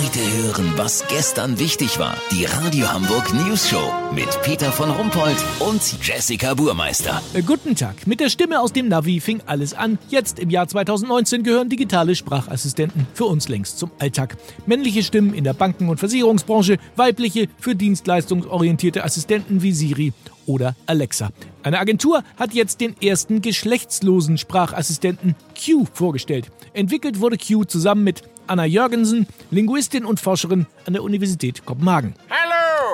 Heute hören, was gestern wichtig war. Die Radio Hamburg News Show mit Peter von Rumpold und Jessica Burmeister. Äh, Guten Tag. Mit der Stimme aus dem Navi fing alles an. Jetzt im Jahr 2019 gehören digitale Sprachassistenten für uns längst zum Alltag. Männliche Stimmen in der Banken- und Versicherungsbranche, weibliche für dienstleistungsorientierte Assistenten wie Siri oder Alexa. Eine Agentur hat jetzt den ersten geschlechtslosen Sprachassistenten Q vorgestellt. Entwickelt wurde Q zusammen mit Anna Jörgensen, Linguistin und Forscherin an der Universität Kopenhagen. Hallo!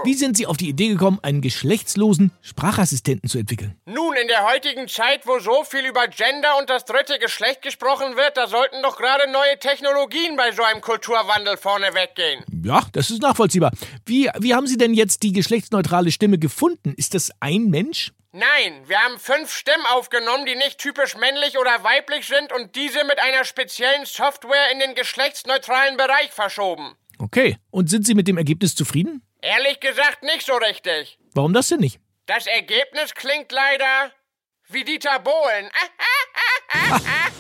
Wie sind Sie auf die Idee gekommen, einen geschlechtslosen Sprachassistenten zu entwickeln? Nun, in der heutigen Zeit, wo so viel über Gender und das dritte Geschlecht gesprochen wird, da sollten doch gerade neue Technologien bei so einem Kulturwandel vorne weggehen. Ja, das ist nachvollziehbar. Wie, wie haben Sie denn jetzt die geschlechtsneutrale Stimme gefunden? Ist das ein Mensch? Nein, wir haben fünf Stimmen aufgenommen, die nicht typisch männlich oder weiblich sind und diese mit einer speziellen Software in den geschlechtsneutralen Bereich verschoben. Okay. Und sind Sie mit dem Ergebnis zufrieden? Ehrlich gesagt nicht so richtig. Warum das denn nicht? Das Ergebnis klingt leider wie Dieter Bohlen.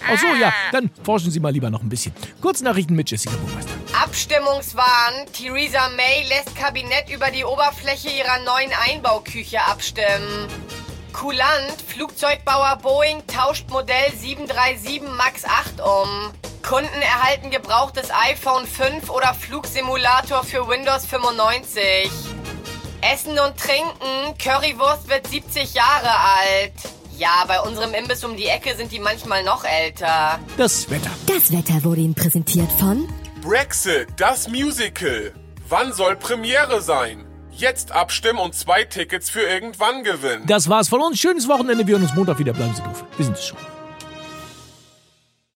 Ach so, ja, dann forschen Sie mal lieber noch ein bisschen. Kurznachrichten mit Jessica Burmeister. Abstimmungswahn. Theresa May lässt Kabinett über die Oberfläche ihrer neuen Einbauküche abstimmen. Kulant. Flugzeugbauer Boeing tauscht Modell 737 MAX 8 um. Kunden erhalten gebrauchtes iPhone 5 oder Flugsimulator für Windows 95. Essen und Trinken. Currywurst wird 70 Jahre alt. Ja, bei unserem Imbiss um die Ecke sind die manchmal noch älter. Das Wetter. Das Wetter wurde Ihnen präsentiert von Brexit, das Musical. Wann soll Premiere sein? Jetzt abstimmen und zwei Tickets für irgendwann gewinnen. Das war's von uns. Schönes Wochenende. Wir hören uns Montag wieder. Bleiben Sie doof. Wir sind es schon.